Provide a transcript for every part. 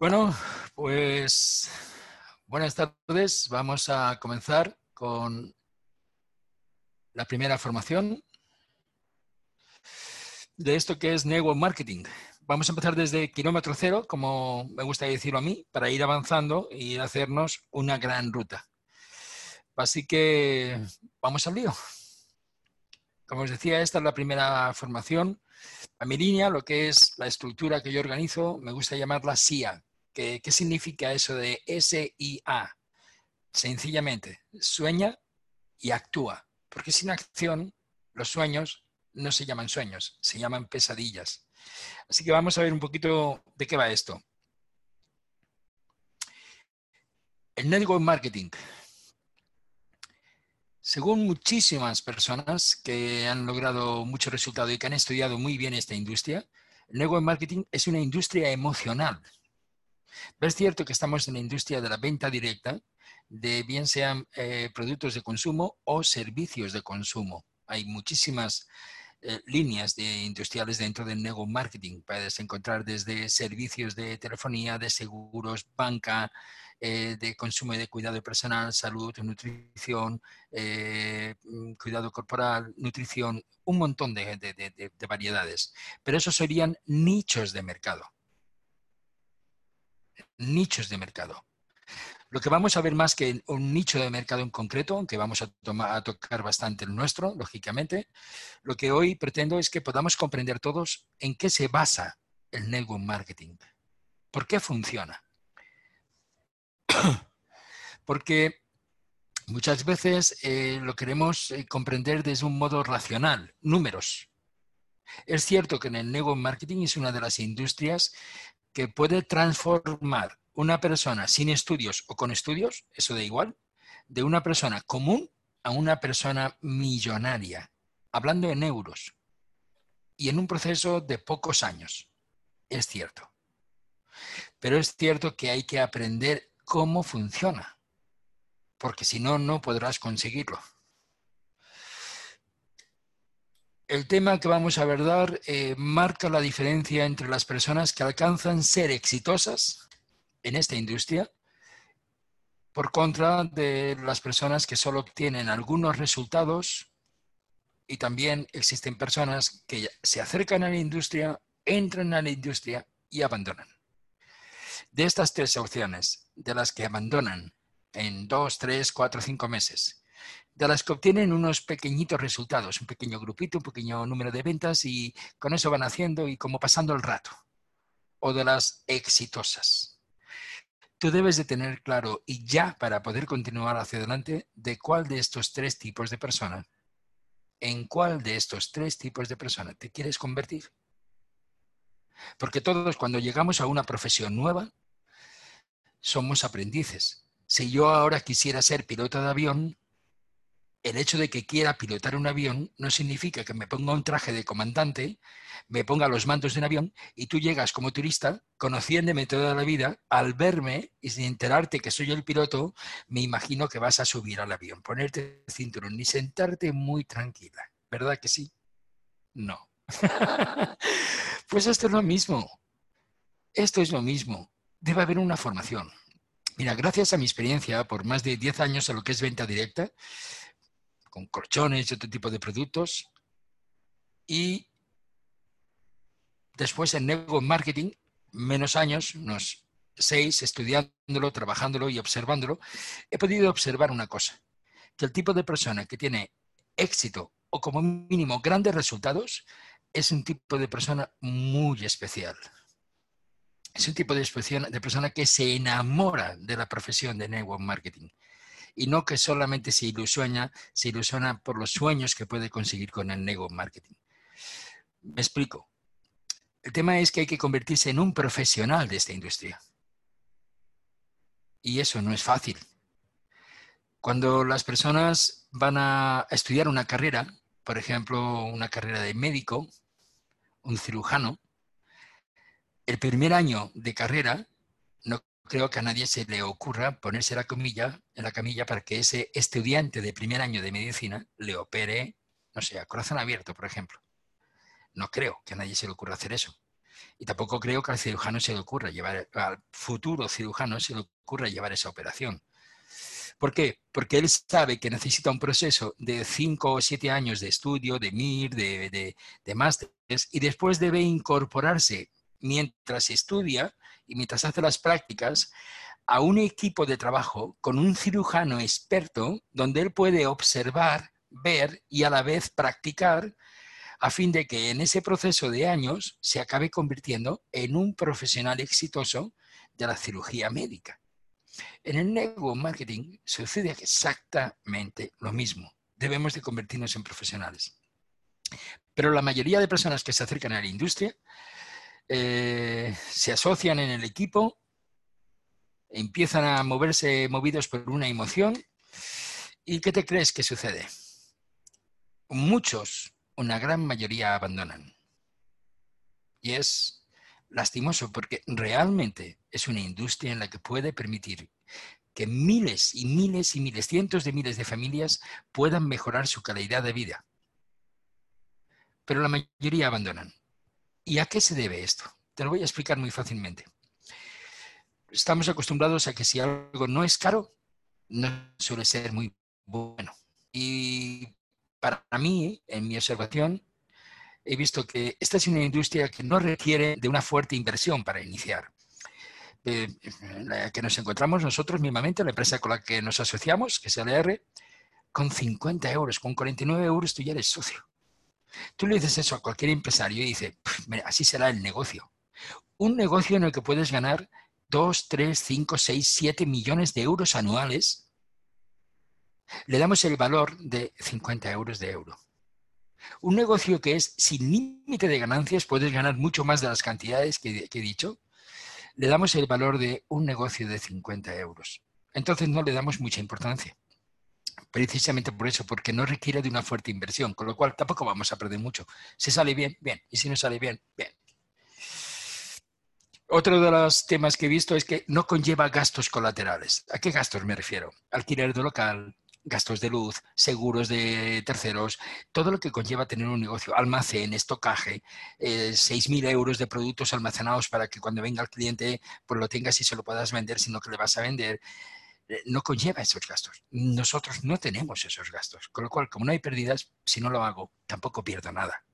Bueno, pues buenas tardes. Vamos a comenzar con la primera formación de esto que es Network Marketing. Vamos a empezar desde kilómetro cero, como me gusta decirlo a mí, para ir avanzando y hacernos una gran ruta. Así que vamos al lío. Como os decía, esta es la primera formación. A mi línea, lo que es la estructura que yo organizo, me gusta llamarla SIA. ¿Qué, significa eso de S-I-A? Sencillamente, sueña y actúa. Porque sin acción, los sueños no se llaman sueños, se llaman pesadillas. Así que vamos a ver un poquito de qué va esto. El network marketing. Según muchísimas personas que han logrado mucho resultado y que han estudiado muy bien esta industria, el network marketing es una industria emocional. Es cierto que estamos en la industria de la venta directa, de bien sean eh, productos de consumo o servicios de consumo. Hay muchísimas eh, líneas de industriales dentro del network marketing. Puedes encontrar desde servicios de telefonía, de seguros, banca, eh, de consumo y de cuidado personal, salud, nutrición, mm, cuidado corporal, nutrición, un montón de variedades. Pero esos serían nichos de mercado. Nichos de mercado. Lo que vamos a ver más que un nicho de mercado en concreto, aunque vamos a, tocar bastante el nuestro, lógicamente, lo que hoy pretendo es que podamos comprender todos en qué se basa el network marketing. ¿Por qué funciona? Porque muchas veces eh, lo queremos eh, comprender desde un modo racional, números. Es cierto que en el network marketing es una de las industrias que puede transformar una persona sin estudios o con estudios, eso da igual, de una persona común a una persona millonaria, hablando en euros, y en un proceso de pocos años. Es cierto. Pero es cierto que hay que aprender cómo funciona, porque si no, no podrás conseguirlo. El tema que vamos a abordar eh, marca la diferencia entre las personas que alcanzan ser exitosas en esta industria por contra de las personas que solo obtienen algunos resultados y también existen personas que se acercan a la industria, entran a la industria y abandonan. De estas tres opciones, de las que abandonan en dos, tres, cuatro, cinco meses, de las que obtienen unos pequeñitos resultados, un pequeño grupito, un pequeño número de ventas y con eso van haciendo y como pasando el rato, o de las exitosas. Tú debes de tener claro y ya para poder continuar hacia adelante de cuál de estos tres tipos de personas, en cuál de estos tres tipos de personas te quieres convertir. Porque todos cuando llegamos a una profesión nueva, somos aprendices. Si yo ahora quisiera ser piloto de avión, el hecho de que quiera pilotar un avión no significa que me ponga un traje de comandante, me ponga los mandos de un avión y tú llegas como turista, conociéndome toda la vida, al verme y sin enterarte que soy el piloto, me imagino que vas a subir al avión, ponerte el cinturón ni sentarte muy tranquila. ¿Verdad que sí? No. pues esto es lo mismo. Esto es lo mismo debe haber una formación. Mira, gracias a mi experiencia por más de 10 años en lo que es venta directa, con colchones y otro tipo de productos, y después en network marketing, menos años, unos seis, estudiándolo, trabajándolo y observándolo, he podido observar una cosa, que el tipo de persona que tiene éxito o como mínimo grandes resultados es un tipo de persona muy especial. Es un tipo de, de persona que se enamora de la profesión de network marketing y no que solamente se ilusiona, se ilusiona por los sueños que puede conseguir con el network marketing. Me explico. El tema es que hay que convertirse en un profesional de esta industria. Y eso no es fácil. Cuando las personas van a estudiar una carrera, por ejemplo, una carrera de médico, un cirujano, el primer año de carrera, no creo que a nadie se le ocurra ponerse la camilla, en la camilla para que ese estudiante de primer año de medicina le opere, no sé, a corazón abierto, por ejemplo. No creo que a nadie se le ocurra hacer eso. Y tampoco creo que al cirujano se le ocurra llevar, al futuro cirujano se le ocurra llevar esa operación. ¿Por qué? Porque él sabe que necesita un proceso de 5 o 7 años de estudio, de MIR, de, de, de másteres, y después debe incorporarse mientras estudia y mientras hace las prácticas a un equipo de trabajo con un cirujano experto donde él puede observar, ver y a la vez practicar a fin de que en ese proceso de años se acabe convirtiendo en un profesional exitoso de la cirugía médica. En el network marketing sucede exactamente lo mismo. Debemos de convertirnos en profesionales. Pero la mayoría de personas que se acercan a la industria eh, se asocian en el equipo, empiezan a moverse movidos por una emoción. ¿Y qué te crees que sucede? Muchos, una gran mayoría abandonan. Y es lastimoso porque realmente es una industria en la que puede permitir que miles y miles y miles, cientos de miles de familias puedan mejorar su calidad de vida. Pero la mayoría abandonan. ¿Y a qué se debe esto? Te lo voy a explicar muy fácilmente. Estamos acostumbrados a que si algo no es caro, no suele ser muy bueno. Y para mí, en mi observación, he visto que esta es una industria que no requiere de una fuerte inversión para iniciar. Eh, la que nos encontramos nosotros mismamente, la empresa con la que nos asociamos, que es LR, con 50 euros, con 49 euros tú ya eres socio. Tú le dices eso a cualquier empresario y dice, así será el negocio. Un negocio en el que puedes ganar 2, 3, 5, 6, 7 millones de euros anuales, le damos el valor de 50 euros de euro. Un negocio que es sin límite de ganancias, puedes ganar mucho más de las cantidades que, he dicho, le damos el valor de un negocio de 50 euros. Entonces no le damos mucha importancia. Precisamente por eso, porque no requiere de una fuerte inversión, con lo cual tampoco vamos a perder mucho. Si sale bien, bien. Y si no sale bien, bien. Otro de los temas que he visto es que no conlleva gastos colaterales. ¿A qué gastos me refiero? Alquiler de local, gastos de luz, seguros de terceros, todo lo que conlleva tener un negocio, almacén, estocaje, eh, 6.000 euros de productos almacenados para que cuando venga el cliente pues lo tengas y se lo puedas vender, sino que le vas a vender, no conlleva esos gastos. Nosotros no tenemos esos gastos, con lo cual, como no hay pérdidas, si no lo hago, tampoco pierdo nada.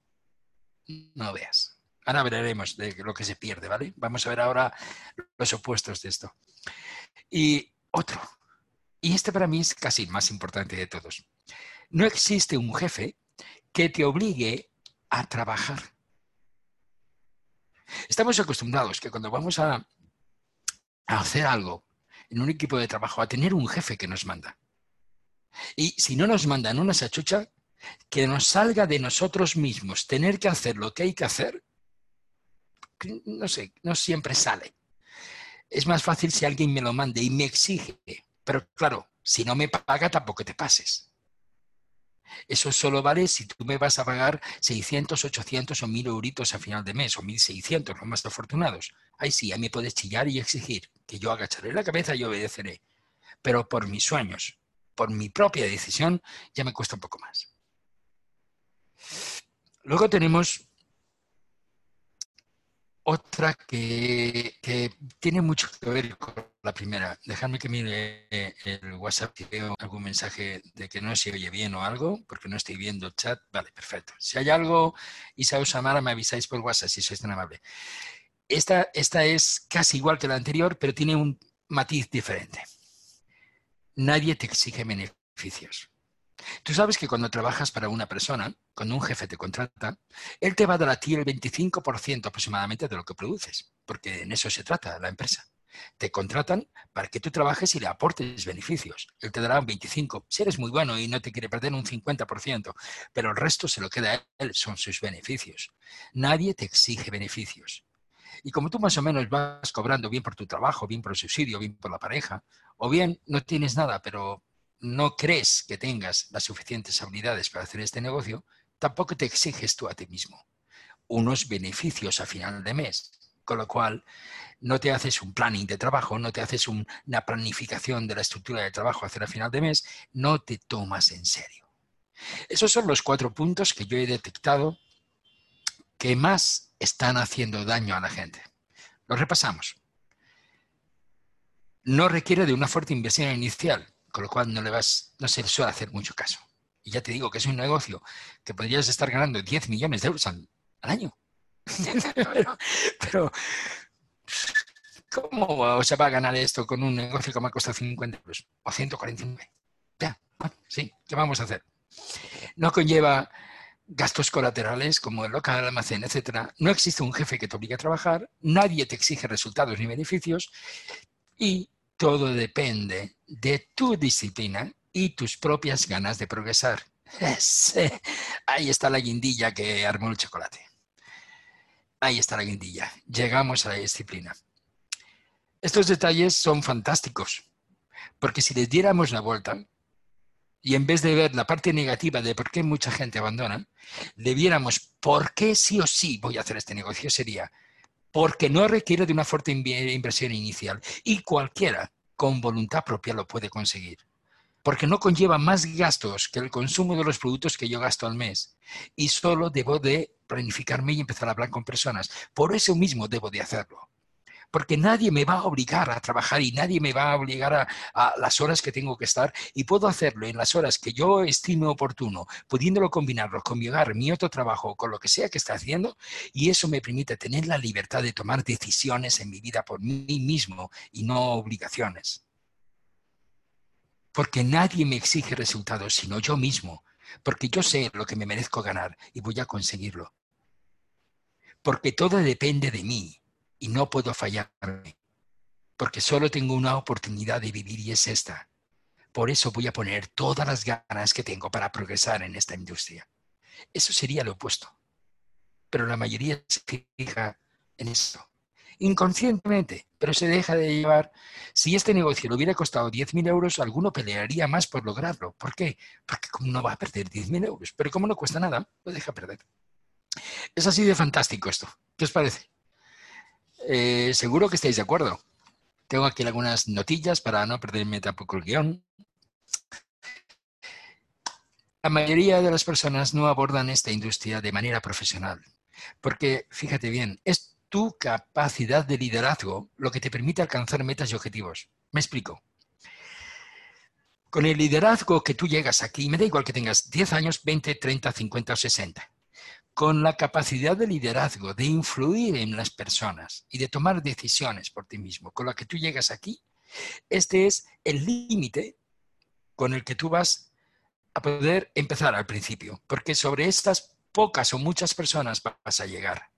No veas. Ahora veremos de lo que se pierde, ¿vale? Vamos a ver ahora los opuestos de esto. Y otro, y este para mí es casi más importante de todos. No existe un jefe que te obligue a trabajar. Estamos acostumbrados que cuando vamos a hacer algo en un equipo de trabajo, a tener un jefe que nos manda. Y si no nos mandan una sachucha, que nos salga de nosotros mismos tener que hacer lo que hay que hacer, no sé, no siempre sale. Es más fácil si alguien me lo mande y me exige pero claro, si no me paga, tampoco te pases. Eso solo vale si tú me vas a pagar 600, 800 o 1000 euritos a final de mes, o 1600, los más afortunados. Ahí sí, a mí puedes chillar y exigir que yo agacharé la cabeza y obedeceré. Pero por mis sueños, por mi propia decisión, ya me cuesta un poco más. Luego tenemos otra que, tiene mucho que ver con la primera. Dejadme que mire el WhatsApp si veo algún mensaje de que no se oye bien o algo, porque no estoy viendo el chat. Vale, perfecto. Si hay algo, Isa o Samara, me avisáis por WhatsApp si sois tan amable. Esta, esta es casi igual que la anterior, pero tiene un matiz diferente. Nadie te exige beneficios. Tú sabes que cuando trabajas para una persona, cuando un jefe te contrata, él te va a dar a ti el 25% aproximadamente de lo que produces, porque en eso se trata la empresa. Te contratan para que tú trabajes y le aportes beneficios. Él te dará un 25%. Si eres muy bueno y no te quiere perder un 50%, pero el resto se lo queda a él, son sus beneficios. Nadie te exige beneficios. Y como tú más o menos vas cobrando bien por tu trabajo, bien por el subsidio, bien por la pareja, o bien no tienes nada, pero no crees que tengas las suficientes habilidades para hacer este negocio, tampoco te exiges tú a ti mismo unos beneficios a final de mes. Con lo cual, no te haces un planning de trabajo, no te haces una planificación de la estructura de trabajo hacia el final de mes, no te tomas en serio. Esos son los cuatro puntos que yo he detectado que más están haciendo daño a la gente. Lo repasamos. No requiere de una fuerte inversión inicial, con lo cual no, le vas, no se le suele hacer mucho caso. Y ya te digo que es un negocio que podrías estar ganando 10 millones de euros al, año. pero, ¿cómo se va a ganar esto con un negocio que me ha costado 50 euros o 149? Ya, bueno, sí, ¿qué vamos a hacer? No conlleva gastos colaterales como el local, almacén, etc. No existe un jefe que te obligue a trabajar, nadie te exige resultados ni beneficios y todo depende de tu disciplina y tus propias ganas de progresar. Ahí está la guindilla que armó el chocolate. Ahí está la guindilla. Llegamos a la disciplina. Estos detalles son fantásticos, porque si les diéramos la vuelta, y en vez de ver la parte negativa de por qué mucha gente abandona, le viéramos por qué sí o sí voy a hacer este negocio, sería porque no requiere de una fuerte inversión inicial y cualquiera con voluntad propia lo puede conseguir. Porque no conlleva más gastos que el consumo de los productos que yo gasto al mes. Y solo debo de planificarme y empezar a hablar con personas. Por eso mismo debo de hacerlo porque nadie me va a obligar a trabajar y nadie me va a obligar a, las horas que tengo que estar y puedo hacerlo en las horas que yo estime oportuno, pudiéndolo combinarlo con mi hogar, mi otro trabajo, con lo que sea que esté haciendo y eso me permite tener la libertad de tomar decisiones en mi vida por mí mismo y no obligaciones. Porque nadie me exige resultados sino yo mismo, porque yo sé lo que me merezco ganar y voy a conseguirlo. Porque todo depende de mí y no puedo fallarme, porque solo tengo una oportunidad de vivir y es esta. Por eso voy a poner todas las ganas que tengo para progresar en esta industria. Eso sería lo opuesto. Pero la mayoría se fija en esto. Inconscientemente, pero se deja de llevar. Si este negocio le hubiera costado 10.000 euros, alguno pelearía más por lograrlo. ¿Por qué? Porque no va a perder 10.000 euros. Pero como no cuesta nada, lo deja perder. Es así de fantástico esto. ¿Qué os parece? Eh, seguro que estáis de acuerdo. Tengo aquí algunas notillas para no perderme tampoco el guion. La mayoría de las personas no abordan esta industria de manera profesional, porque fíjate bien, es tu capacidad de liderazgo lo que te permite alcanzar metas y objetivos. Me explico. Con el liderazgo que tú llegas aquí, me da igual que tengas 10 años, 20, 30, 50 o 60 con la capacidad de liderazgo, de influir en las personas y de tomar decisiones por ti mismo, con la que tú llegas aquí, este es el límite con el que tú vas a poder empezar al principio, porque sobre estas pocas o muchas personas vas a llegar.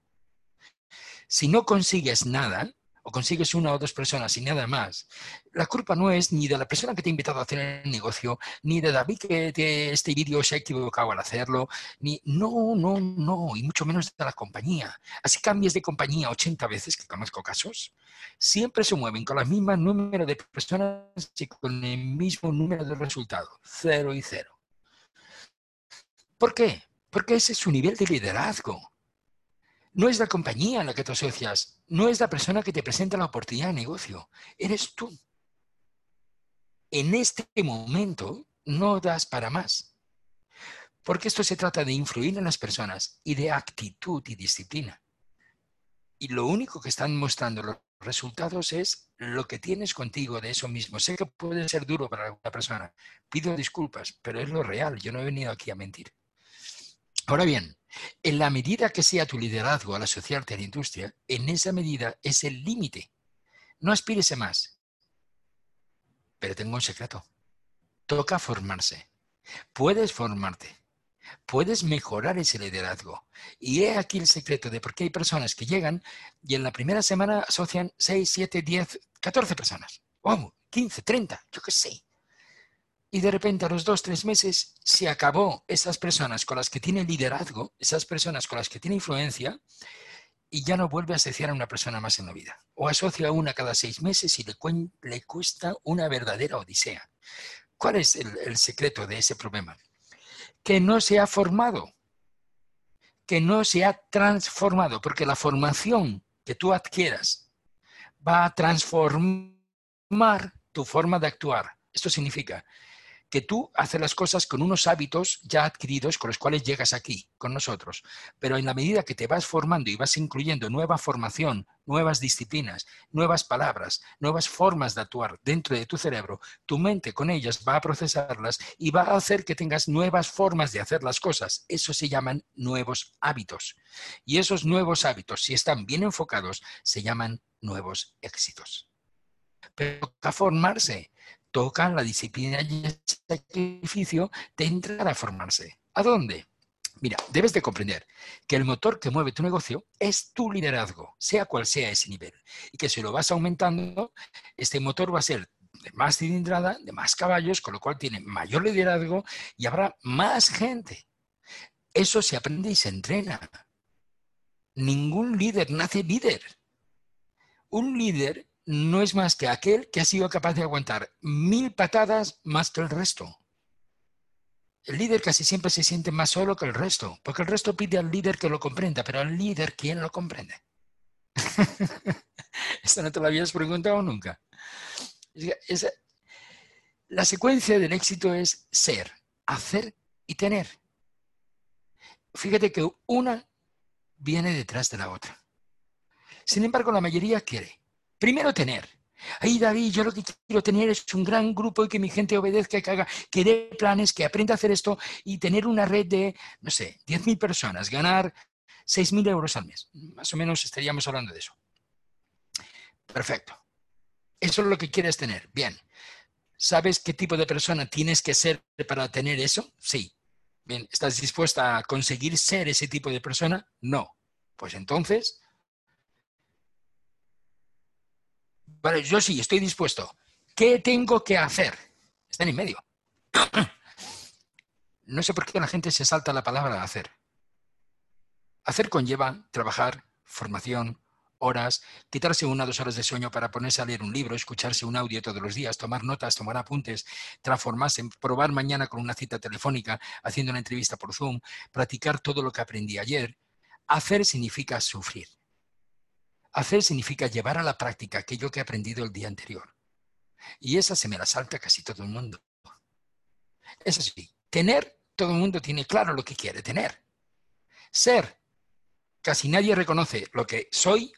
Si no consigues nada, o consigues una o dos personas y nada más, la culpa no es ni de la persona que te ha invitado a hacer el negocio, ni de David que este vídeo se ha equivocado al hacerlo, ni no, no, no, y mucho menos de la compañía. Así cambies de compañía 80 veces, que conozco casos, siempre se mueven con el mismo número de personas y con el mismo número de resultados, cero y cero. ¿Por qué? Porque ese es su nivel de liderazgo. No es la compañía en la que te asocias, no es la persona que te presenta la oportunidad de negocio, eres tú. En este momento no das para más, porque esto se trata de influir en las personas y de actitud y disciplina. Y lo único que están mostrando los resultados es lo que tienes contigo de eso mismo. Sé que puede ser duro para alguna persona, pido disculpas, pero es lo real, yo no he venido aquí a mentir. Ahora bien, en la medida que sea tu liderazgo al asociarte a la industria, en esa medida es el límite. No aspires más. Pero tengo un secreto. Toca formarse. Puedes formarte. Puedes mejorar ese liderazgo. Y he aquí el secreto de por qué hay personas que llegan y en la primera semana asocian 6, 7, 10, 14 personas. ¡Vamos! 15, 30, yo qué sé y de repente a los dos, tres meses se acabó esas personas con las que tiene liderazgo, esas personas con las que tiene influencia, y ya no vuelve a asociar a una persona más en la vida. O asocia a una cada seis meses y le, le cuesta una verdadera odisea. ¿Cuál es el, el secreto de ese problema? Que no se ha formado, que no se ha transformado, porque la formación que tú adquieras va a transformar tu forma de actuar. Esto significa que tú haces las cosas con unos hábitos ya adquiridos con los cuales llegas aquí, con nosotros. Pero en la medida que te vas formando y vas incluyendo nueva formación, nuevas disciplinas, nuevas palabras, nuevas formas de actuar dentro de tu cerebro, tu mente con ellas va a procesarlas y va a hacer que tengas nuevas formas de hacer las cosas. Eso se llaman nuevos hábitos. Y esos nuevos hábitos, si están bien enfocados, se llaman nuevos éxitos. Pero toca formarse, toca la disciplina y el sacrificio de entrar a formarse. ¿A dónde? Mira, debes de comprender que el motor que mueve tu negocio es tu liderazgo, sea cual sea ese nivel. Y que si lo vas aumentando, este motor va a ser de más cilindrada, de más caballos, con lo cual tiene mayor liderazgo y habrá más gente. Eso se aprende y se entrena. Ningún líder nace líder. Un líder no es más que aquel que ha sido capaz de aguantar mil patadas más que el resto. El líder casi siempre se siente más solo que el resto, porque el resto pide al líder que lo comprenda, pero al líder, ¿quién lo comprende? Esto no te lo habías preguntado nunca. la secuencia del éxito es ser, hacer y tener. Fíjate que una viene detrás de la otra. Sin embargo, la mayoría quiere primero tener, Ay, David, yo lo que quiero tener es un gran grupo y que mi gente obedezca, que haga, que dé planes, que aprenda a hacer esto y tener una red de, no sé, 10.000 personas, ganar 6.000 euros al mes. Más o menos estaríamos hablando de eso. Perfecto. Eso es lo que quieres tener. Bien. ¿Sabes qué tipo de persona tienes que ser para tener eso? Sí. Bien. ¿Estás dispuesta a conseguir ser ese tipo de persona? No. Pues entonces, Vale, yo sí, estoy dispuesto. ¿Qué tengo que hacer? Están en medio. No sé por qué la gente se salta la palabra hacer. Hacer conlleva trabajar, formación, horas, quitarse una o dos horas de sueño para ponerse a leer un libro, escucharse un audio todos los días, tomar notas, tomar apuntes, transformarse, probar mañana con una cita telefónica, haciendo una entrevista por Zoom, practicar todo lo que aprendí ayer. Hacer significa sufrir. Hacer significa llevar a la práctica aquello que he aprendido el día anterior. Y esa se me la salta casi todo el mundo. Es así. Tener, todo el mundo tiene claro lo que quiere tener. Ser, casi nadie reconoce lo que soy,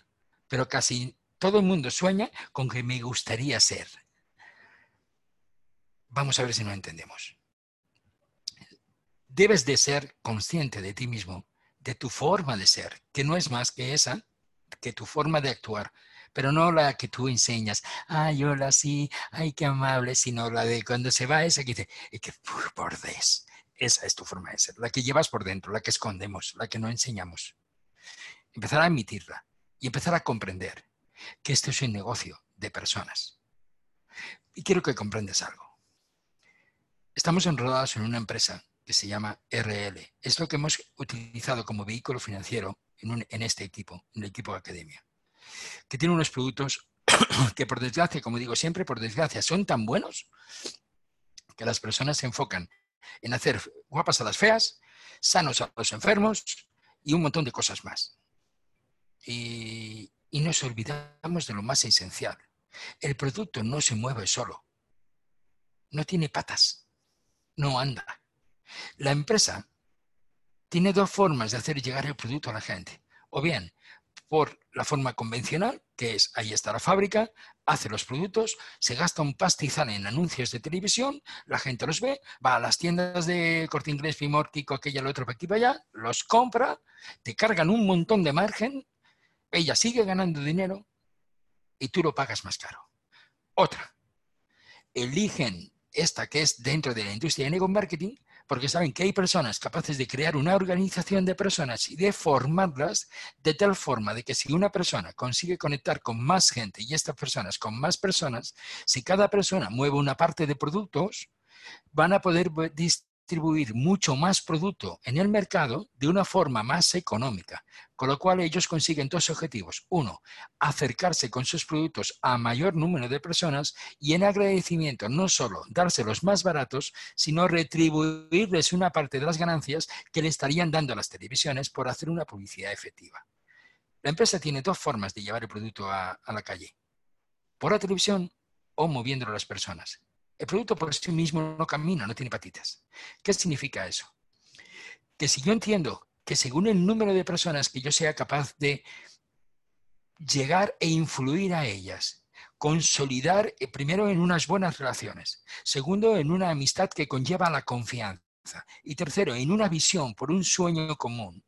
pero casi todo el mundo sueña con que me gustaría ser. Vamos a ver si no entendemos. Debes de ser consciente de ti mismo, de tu forma de ser, que no es más que esa que tu forma de actuar, pero no la que tú enseñas, ay, hola, sí, ay, qué amable, sino la de cuando se va esa que dice, y que bordés. Esa es tu forma de ser, la que llevas por dentro, la que escondemos, la que no enseñamos. Empezar a emitirla y empezar a comprender que esto es un negocio de personas. Y quiero que comprendas algo. Estamos enrolados en una empresa que se llama RL. Es lo que hemos utilizado como vehículo financiero en, este equipo, en el equipo de academia, que tiene unos productos que por desgracia, como digo siempre, por desgracia, son tan buenos que las personas se enfocan en hacer guapas a las feas, sanos a los enfermos y un montón de cosas más. Y, y nos olvidamos de lo más esencial. El producto no se mueve solo. No tiene patas. No anda. La empresa tiene dos formas de hacer llegar el producto a la gente. O bien por la forma convencional, que es ahí está la fábrica, hace los productos, se gasta un pastizal en anuncios de televisión, la gente los ve, va a las tiendas de corte inglés, Fimórtico, aquella, el otro, para aquí, para allá, los compra, te cargan un montón de margen, ella sigue ganando dinero y tú lo pagas más caro. Otra, eligen esta que es dentro de la industria de nego marketing, porque saben que hay personas capaces de crear una organización de personas y de formarlas de tal forma de que si una persona consigue conectar con más gente y estas personas con más personas, si cada persona mueve una parte de productos, van a poder distribuir mucho más producto en el mercado de una forma más económica, con lo cual ellos consiguen dos objetivos. Uno, acercarse con sus productos a mayor número de personas y en agradecimiento no solo dárselos más baratos, sino retribuirles una parte de las ganancias que le estarían dando a las televisiones por hacer una publicidad efectiva. La empresa tiene dos formas de llevar el producto a, a la calle, por la televisión o moviéndolo a las personas. El producto por sí mismo no camina, no tiene patitas. ¿Qué significa eso? Que si yo entiendo que según el número de personas que yo sea capaz de llegar e influir a ellas, consolidar eh, primero en unas buenas relaciones, segundo en una amistad que conlleva la confianza y tercero en una visión por un sueño común.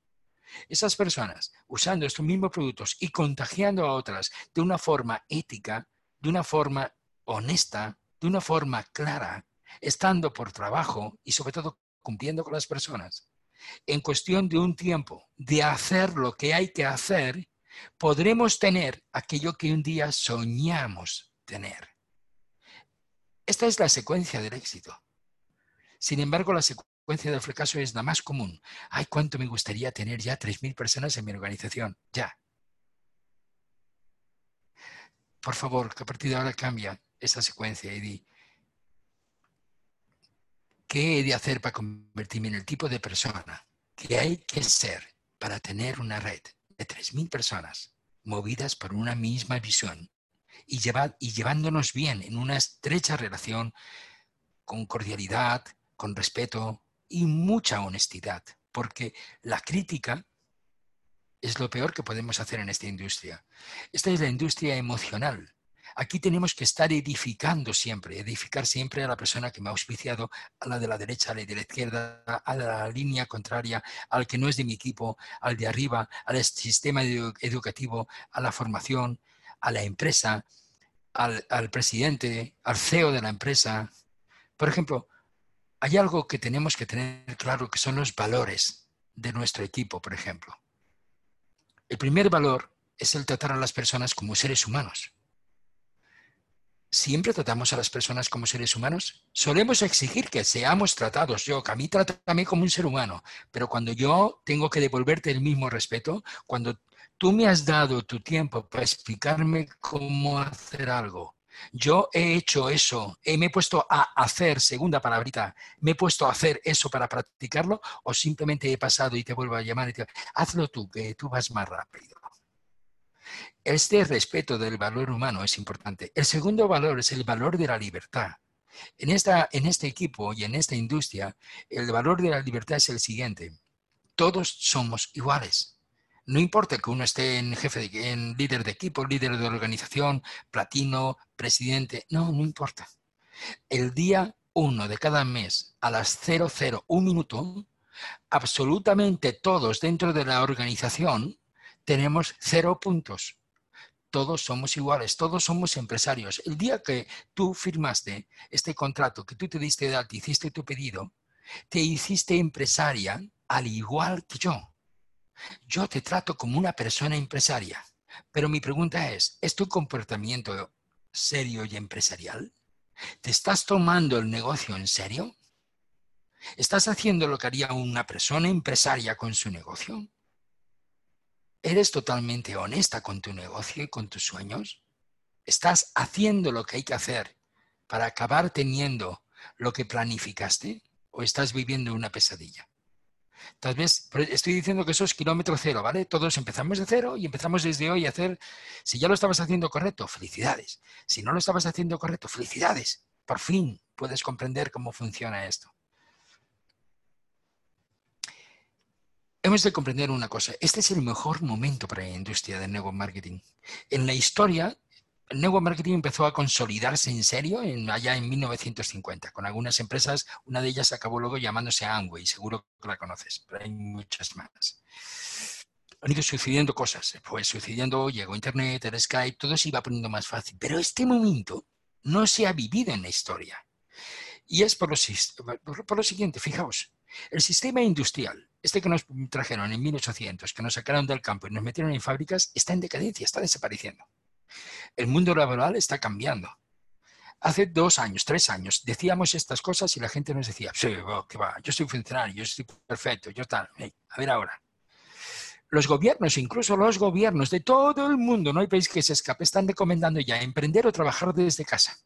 Esas personas usando estos mismos productos y contagiando a otras de una forma ética, de una forma honesta, de una forma clara, estando por trabajo y sobre todo cumpliendo con las personas, en cuestión de un tiempo, de hacer lo que hay que hacer, podremos tener aquello que un día soñamos tener. Esta es la secuencia del éxito. Sin embargo, la secuencia del fracaso es la más común. Ay, cuánto me gustaría tener ya 3.000 personas en mi organización. Ya. Por favor, que a partir de ahora cambia esa secuencia y di, ¿qué he de hacer para convertirme en el tipo de persona que hay que ser para tener una red de 3.000 personas movidas por una misma visión y, y llevándonos bien en una estrecha relación con cordialidad, con respeto y mucha honestidad? Porque la crítica es lo peor que podemos hacer en esta industria. Esta es la industria emocional Aquí tenemos que estar edificando siempre, edificar siempre a la persona que me ha auspiciado, a la de la derecha, a la de la izquierda, a la línea contraria, al que no es de mi equipo, al de arriba, al sistema educativo, a la formación, a la empresa, al, al presidente, al CEO de la empresa. Por ejemplo, hay algo que tenemos que tener claro que son los valores de nuestro equipo, por ejemplo. El primer valor es el tratar a las personas como seres humanos siempre tratamos a las personas como seres humanos. Solemos exigir que seamos tratados. Yo, que a mí trátame como un ser humano, pero cuando yo tengo que devolverte el mismo respeto, cuando tú me has dado tu tiempo para explicarme cómo hacer algo, yo he hecho eso, eh, me he puesto a hacer, segunda palabrita, me he puesto a hacer eso para practicarlo o simplemente he pasado y te vuelvo a llamar y te hazlo tú, que tú vas más rápido. Este respeto del valor humano es importante. El segundo valor es el valor de la libertad. En, esta, en este equipo y en esta industria, el valor de la libertad es el siguiente. Todos somos iguales. No importa que uno esté en jefe, en líder de equipo, líder de organización, platino, presidente. No, no importa. El día uno de cada mes a las 00, un minuto, absolutamente todos dentro de la organización tenemos cero puntos. Todos somos iguales, todos somos empresarios. El día que tú firmaste este contrato, que tú te diste de alta, hiciste tu pedido, te hiciste empresaria al igual que yo. Yo te trato como una persona empresaria. Pero mi pregunta es, ¿es tu comportamiento serio y empresarial? ¿Te estás tomando el negocio en serio? ¿Estás haciendo lo que haría una persona empresaria con su negocio? ¿Eres totalmente honesta con tu negocio y con tus sueños? ¿Estás haciendo lo que hay que hacer para acabar teniendo lo que planificaste? ¿O estás viviendo una pesadilla? Tal vez estoy diciendo que eso es kilómetro cero, ¿vale? Todos empezamos de cero y empezamos desde hoy a hacer, si ya lo estabas haciendo correcto, felicidades. Si no lo estabas haciendo correcto, felicidades. Por fin puedes comprender cómo funciona esto. Hemos de comprender una cosa, este es el mejor momento para la industria del network marketing. En la historia, el network marketing empezó a consolidarse en serio en, allá en 1950, con algunas empresas, una de ellas acabó luego llamándose Amway, seguro que la conoces, pero hay muchas más. Han ido sucediendo cosas, pues sucediendo, llegó Internet, el Skype, todo se iba poniendo más fácil, pero este momento no se ha vivido en la historia. Y es por lo, por lo siguiente, fijaos, el sistema industrial, este que nos trajeron en 1800, que nos sacaron del campo y nos metieron en fábricas, está en decadencia, está desapareciendo. El mundo laboral está cambiando. Hace dos años, tres años, decíamos estas cosas y la gente nos decía, sí, que va, yo soy funcionario, yo estoy perfecto, yo tal. a ver ahora. Los gobiernos, incluso los gobiernos de todo el mundo, no hay país que se escape, están recomendando ya emprender o trabajar desde casa.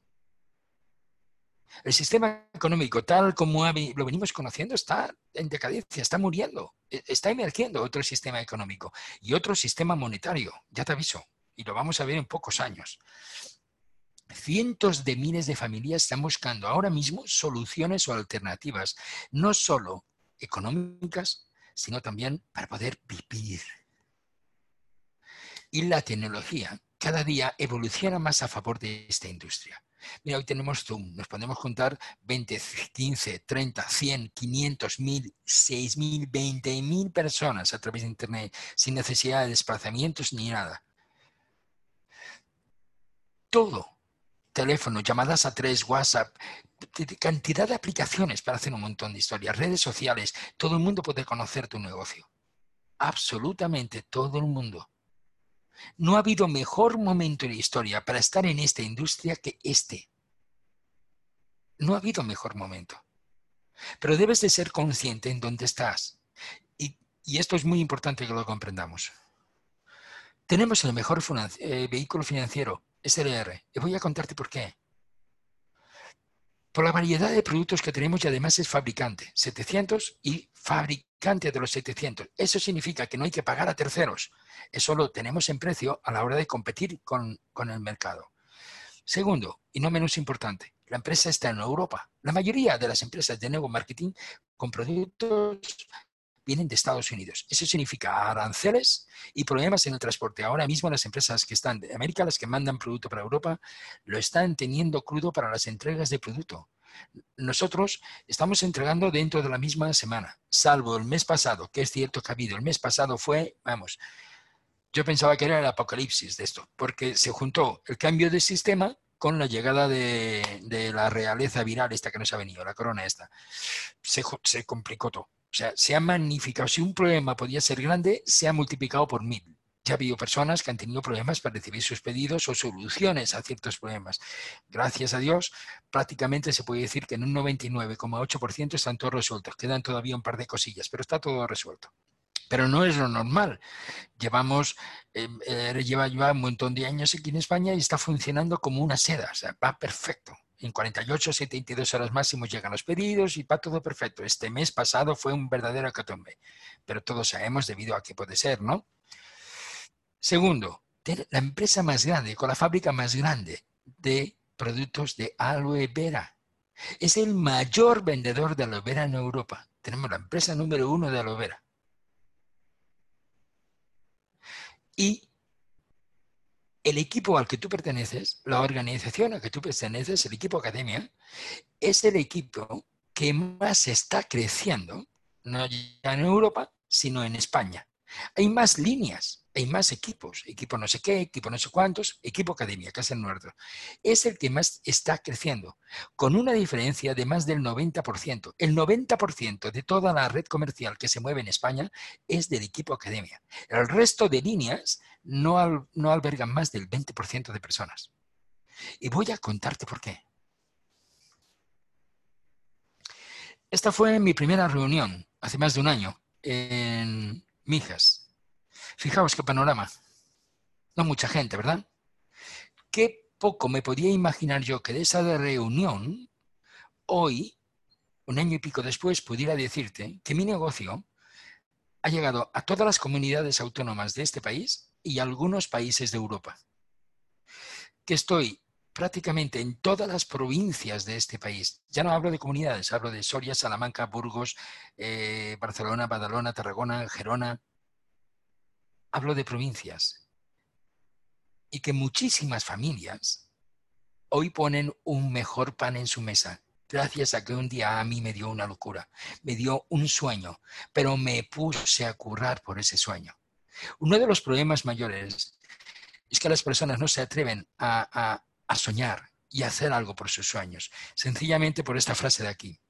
El sistema económico, tal como lo venimos conociendo, está en decadencia, está muriendo, e, está emergiendo otro sistema económico y otro sistema monetario, ya te aviso, y lo vamos a ver en pocos años. cientos de miles de familias están buscando ahora mismo soluciones o alternativas, no solo económicas, sino también para poder vivir. Y la tecnología cada día evoluciona más a favor de esta industria. Mira, hoy tenemos Zoom, nos podemos juntar 20, 15, 30, 100, 500, 1000, 6000, 20.000 personas a través de Internet sin necesidad de desplazamientos ni nada. Todo, teléfono, llamadas a tres, WhatsApp, cantidad de aplicaciones para hacer un montón de historias, redes sociales, todo el mundo puede conocer tu negocio. Absolutamente todo el mundo. No ha habido mejor momento en la historia para estar en esta industria que este. No ha habido mejor momento. Pero debes de ser consciente en dónde estás. Y, esto es muy importante que lo comprendamos. Tenemos el mejor eh, vehículo financiero, SLR. Y voy a contarte por qué por la variedad de productos que tenemos y además es fabricante, 700 y fabricante de los 700. Eso significa que no hay que pagar a terceros, eso lo tenemos en precio a la hora de competir con, con el mercado. Segundo, y no menos importante, la empresa está en Europa. La mayoría de las empresas de nuevo marketing con productos vienen de Estados Unidos. Eso significa aranceles y problemas en el transporte. Ahora mismo las empresas que están de América, las que mandan producto para Europa, lo están teniendo crudo para las entregas de producto. Nosotros estamos entregando dentro de la misma semana, salvo el mes pasado, que es cierto que ha habido. El mes pasado fue, vamos, yo pensaba que era el apocalipsis de esto, porque se juntó el cambio de sistema con la llegada de, la realeza viral esta que nos ha venido, la corona esta. Se, complicó todo. O sea, se ha magnificado. Si un problema podía ser grande, se ha multiplicado por mil. Ya ha habido personas que han tenido problemas para recibir sus pedidos o soluciones a ciertos problemas. Gracias a Dios, prácticamente se puede decir que en un 99,8% están todos resueltos. Quedan todavía un par de cosillas, pero está todo resuelto. Pero no es lo normal. Llevamos, eh, eh, lleva, lleva un montón de años aquí en España y está funcionando como una seda. O sea, va perfecto en 48, 72 horas máximo llegan los pedidos y va todo perfecto. Este mes pasado fue un verdadero hecatombe, pero todos sabemos debido a qué puede ser, ¿no? Segundo, la empresa más grande, con la fábrica más grande de productos de aloe vera. Es el mayor vendedor de aloe vera en Europa. Tenemos la empresa número uno de aloe vera. Y el equipo al que tú perteneces, la organización a que tú perteneces, el equipo academia, es el equipo que más está creciendo, no ya en Europa, sino en España. Hay más líneas hay más equipos, equipo no sé qué, equipo no sé cuántos, equipo academia, que es el nuestro. Es el que más está creciendo, con una diferencia de más del 90%. El 90% de toda la red comercial que se mueve en España es del equipo academia. El resto de líneas no, no albergan más del 20% de personas. Y voy a contarte por qué. Esta fue mi primera reunión hace más de un año en Mijas, Fijaos qué panorama. No mucha gente, ¿verdad? Qué poco me podía imaginar yo que de esa reunión, hoy, un año y pico después, pudiera decirte que mi negocio ha llegado a todas las comunidades autónomas de este país y a algunos países de Europa. Que estoy prácticamente en todas las provincias de este país. Ya no hablo de comunidades, hablo de Soria, Salamanca, Burgos, eh, Barcelona, Badalona, Tarragona, Gerona, hablo de provincias, y que muchísimas familias hoy ponen un mejor pan en su mesa, gracias a que un día a mí me dio una locura, me dio un sueño, pero me puse a currar por ese sueño. Uno de los problemas mayores es que las personas no se atreven a, a soñar y hacer algo por sus sueños, sencillamente por esta frase de aquí.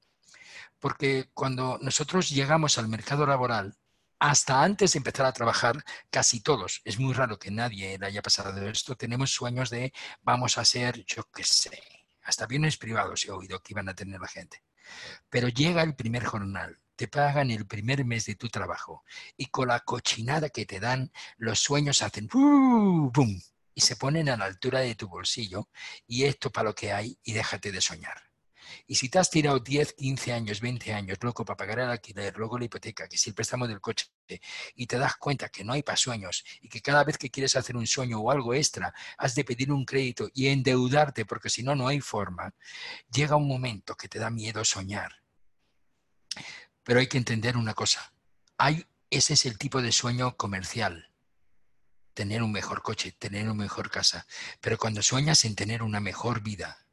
Porque cuando nosotros llegamos al mercado laboral, hasta antes de empezar a trabajar, casi todos, es muy raro que nadie le haya pasado esto, tenemos sueños de vamos a ser, yo qué sé, hasta bienes privados he oído que iban a tener la gente. Pero llega el primer jornal, te pagan el primer mes de tu trabajo y con la cochinada que te dan, los sueños hacen ¡boom! y se ponen a la altura de tu bolsillo y esto para lo que hay y déjate de soñar. Y si te has tirado 10, 15 años, 20 años, loco, para pagar el alquiler, luego la hipoteca, que si el préstamo del coche, y te das cuenta que no hay para sueños y que cada vez que quieres hacer un sueño o algo extra, has de pedir un crédito y endeudarte porque si no, no hay forma, llega un momento que te da miedo soñar. Pero hay que entender una cosa. Hay, ese es el tipo de sueño comercial tener un mejor coche, tener una mejor casa. Pero cuando sueñas en tener una mejor vida,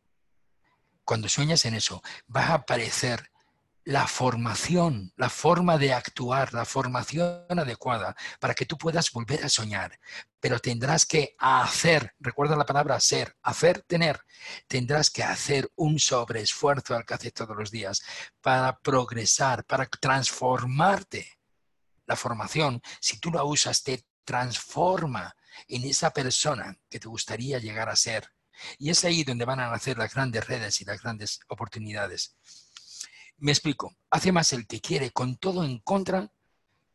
cuando sueñas en eso, va a aparecer la formación, la forma de actuar, la formación adecuada para que tú puedas volver a soñar. Pero tendrás que hacer, recuerda la palabra ser, hacer, tener. Tendrás que hacer un sobreesfuerzo al que haces todos los días para progresar, para transformarte. La formación, si tú la usas, te transforma en esa persona que te gustaría llegar a ser. Y es ahí donde van a nacer las grandes redes y las grandes oportunidades. Me explico, hace más el que quiere con todo en contra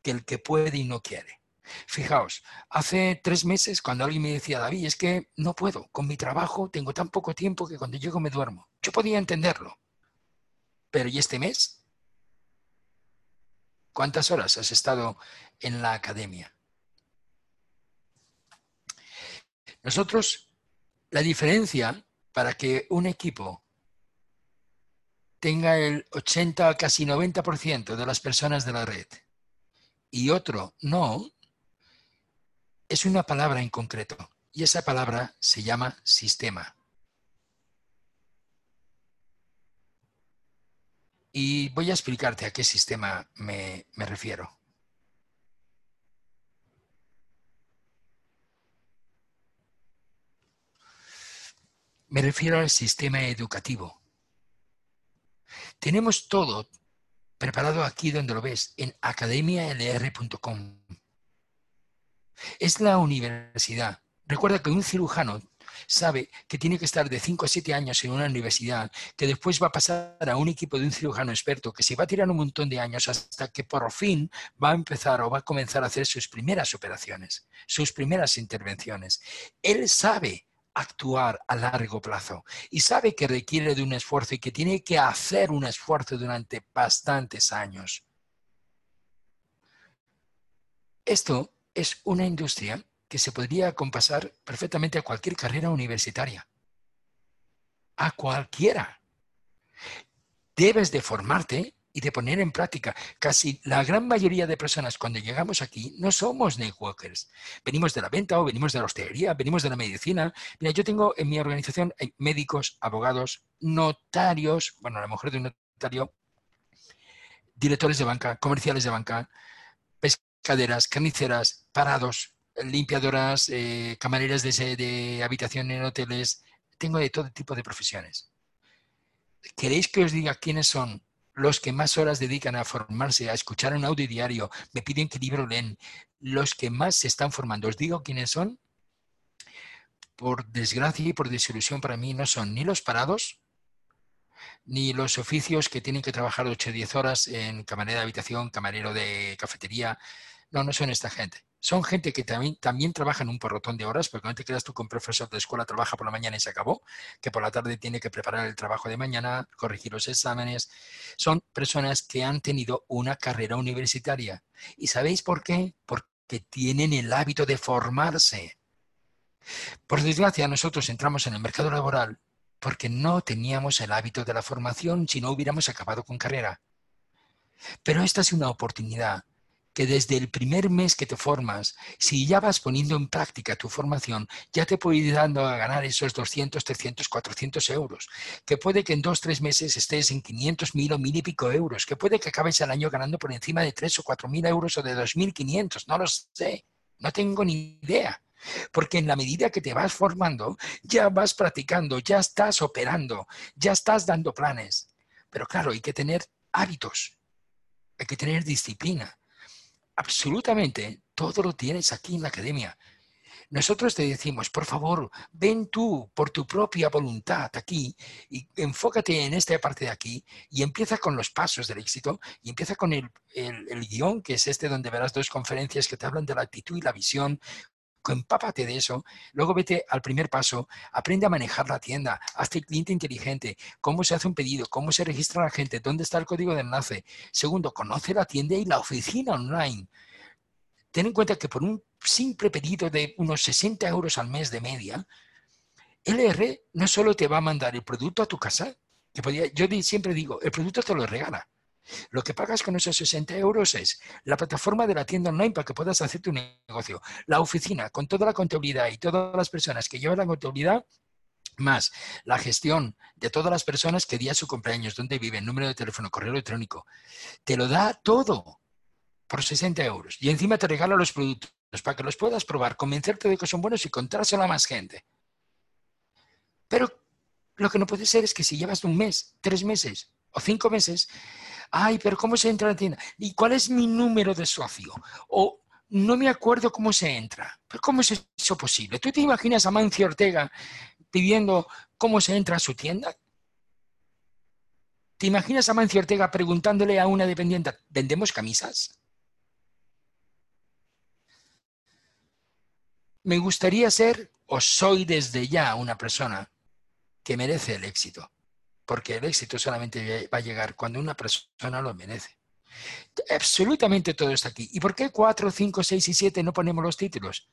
que el que puede y no quiere. Fijaos, hace tres meses cuando alguien me decía, David, es que no puedo, con mi trabajo tengo tan poco tiempo que cuando llego me duermo. Yo podía entenderlo. Pero ¿y este mes? ¿Cuántas horas has estado en la academia? Nosotros, la diferencia para que un equipo tenga el 80, casi 90% de las personas de la red y otro no, es una palabra en concreto. Y esa palabra se llama sistema. Y voy a explicarte a qué sistema me, me refiero. Me refiero al sistema educativo. Tenemos todo preparado aquí donde lo ves, en academialr.com. Es la universidad. Recuerda que un cirujano sabe que tiene que estar de 5 a 7 años en una universidad, que después va a pasar a un equipo de un cirujano experto, que se va a tirar un montón de años hasta que por fin va a empezar o va a comenzar a hacer sus primeras operaciones, sus primeras intervenciones. Él sabe actuar a largo plazo y sabe que requiere de un esfuerzo y que tiene que hacer un esfuerzo durante bastantes años. Esto es una industria que se podría compasar perfectamente a cualquier carrera universitaria. A cualquiera. Debes de formarte y de poner en práctica. Casi la gran mayoría de personas cuando llegamos aquí no somos networkers. Venimos de la venta o venimos de la hostelería, venimos de la medicina. Mira, yo tengo en mi organización médicos, abogados, notarios, bueno, a lo mejor de un notario, directores de banca, comerciales de banca, pescaderas, carniceras, parados, limpiadoras, eh, camareras de, de habitación en hoteles. Tengo de todo tipo de profesiones. ¿Queréis que os diga quiénes son los que más horas dedican a formarse, a escuchar un audio diario, me piden que libro leen, los que más se están formando. ¿Os digo quiénes son? Por desgracia y por desilusión para mí no son ni los parados, ni los oficios que tienen que trabajar 8 o 10 horas en camarera de habitación, camarero de cafetería. No, no son esta gente. Son gente que también, también trabaja en un porrotón de horas, porque no te quedas tú con profesor de escuela, trabaja por la mañana y se acabó, que por la tarde tiene que preparar el trabajo de mañana, corregir los exámenes. Son personas que han tenido una carrera universitaria. ¿Y sabéis por qué? Porque tienen el hábito de formarse. Por desgracia, nosotros entramos en el mercado laboral porque no teníamos el hábito de la formación si no hubiéramos acabado con carrera. Pero esta es una oportunidad que desde el primer mes que te formas, si ya vas poniendo en práctica tu formación, ya te puede ir dando a ganar esos 200, 300, 400 euros. Que puede que en dos, tres meses estés en 500, mil o mil y pico euros. Que puede que acabes el año ganando por encima de 3 o 4 mil euros o de 2.500. No lo sé. No tengo ni idea. Porque en la medida que te vas formando, ya vas practicando, ya estás operando, ya estás dando planes. Pero claro, hay que tener hábitos, hay que tener disciplina absolutamente todo lo tienes aquí en la academia. Nosotros te decimos, por favor, ven tú por tu propia voluntad aquí y enfócate en esta parte de aquí y empieza con los pasos del éxito y empieza con el, el, guion, que es este donde verás dos conferencias que te hablan de la actitud y la visión, empápate de eso, luego vete al primer paso, aprende a manejar la tienda, hazte cliente inteligente, cómo se hace un pedido, cómo se registra la gente, dónde está el código de enlace. Segundo, conoce la tienda y la oficina online. Ten en cuenta que por un simple pedido de unos 60 euros al mes de media, LR no solo te va a mandar el producto a tu casa, yo siempre digo, el producto te lo regala. Lo que pagas con esos 60 euros es la plataforma de la tienda online para que puedas hacer tu negocio, la oficina con toda la contabilidad y todas las personas que llevan la contabilidad, más la gestión de todas las personas que día su cumpleaños, dónde viven, número de teléfono, correo electrónico. Te lo da todo por 60 euros. Y encima te regala los productos para que los puedas probar, convencerte de que son buenos y contárselo a más gente. Pero lo que no puede ser es que si llevas un mes, tres meses o cinco meses, ay, pero ¿cómo se entra a la tienda? ¿Y cuál es mi número de socio? O no me acuerdo cómo se entra. ¿Pero cómo es eso posible? ¿Tú te imaginas a Mancio Ortega pidiendo cómo se entra a su tienda? ¿Te imaginas a Mancio Ortega preguntándole a una dependiente, ¿vendemos camisas? Me gustaría ser, o soy desde ya, una persona que merece el éxito porque el éxito solamente va a llegar cuando una persona lo merece. Absolutamente todo está aquí. ¿Y por qué 4, 5, 6 y 7 no ponemos los títulos?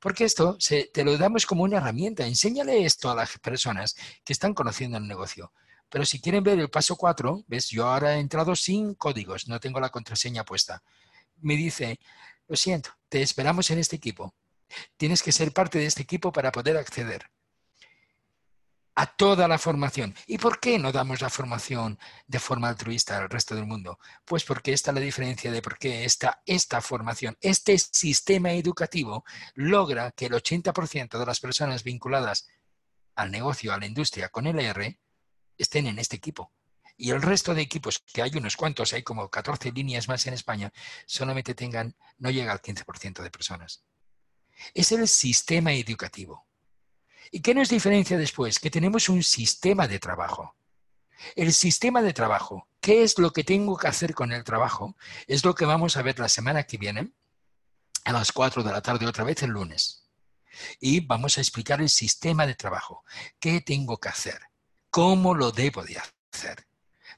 Porque esto se, te lo damos como una herramienta. Enséñale esto a las personas que están conociendo el negocio. Pero si quieren ver el paso 4, ves, yo ahora he entrado sin códigos, no tengo la contraseña puesta. Me dice, lo siento, te esperamos en este equipo. Tienes que ser parte de este equipo para poder acceder a toda la formación. ¿Y por qué no damos la formación de forma altruista al resto del mundo? Pues porque esta es la diferencia de por qué esta, esta formación, este sistema educativo logra que el 80% de las personas vinculadas al negocio, a la industria con LR, estén en este equipo. Y el resto de equipos, que hay unos cuantos, hay como 14 líneas más en España, solamente tengan, no llega al 15% de personas. Es el sistema educativo. ¿Y qué nos diferencia después? Que tenemos un sistema de trabajo. El sistema de trabajo, ¿qué es lo que tengo que hacer con el trabajo? Es lo que vamos a ver la semana que viene, a las 4 de la tarde otra vez el lunes. Y vamos a explicar el sistema de trabajo. ¿Qué tengo que hacer? ¿Cómo lo debo de hacer?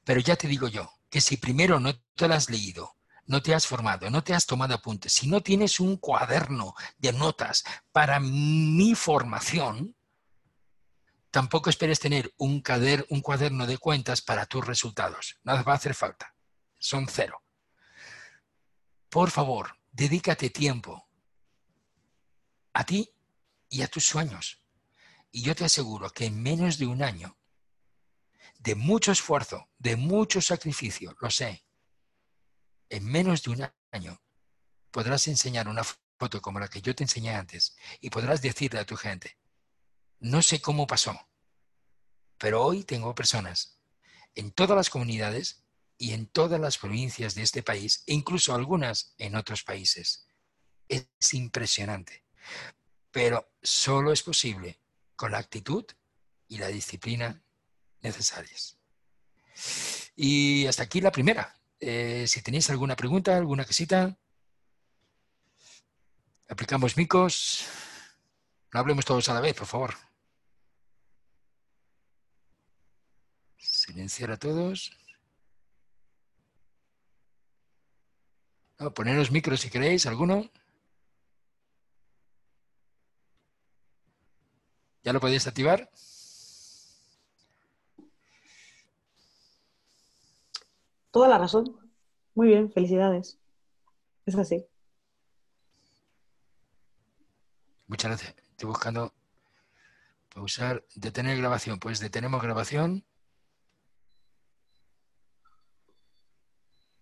Pero ya te digo yo, que si primero no te lo has leído, no te has formado, no te has tomado apuntes, si no tienes un cuaderno de notas para mi formación, Tampoco esperes tener un, un cuaderno de cuentas para tus resultados. Nada va a hacer falta. Son cero. Por favor, dedícate tiempo a ti y a tus sueños. Y yo te aseguro que en menos de un año, de mucho esfuerzo, de mucho sacrificio, lo sé, en menos de un año podrás enseñar una foto como la que yo te enseñé antes y podrás decirle a tu gente, no sé cómo pasó, pero hoy tengo personas en todas las comunidades y en todas las provincias de este país, e incluso algunas en otros países. Es impresionante, pero solo es posible con la actitud y la disciplina necesarias. Y hasta aquí la primera. Eh, si tenéis alguna pregunta, alguna quesita, aplicamos micos. No hablemos todos a la vez, por favor. Silenciar a todos. No, poneros micros si queréis, ¿alguno? ¿Ya lo podéis activar? Toda la razón. Muy bien, felicidades. Es así. Muchas gracias. Estoy buscando pausar, detener grabación. Pues detenemos grabación.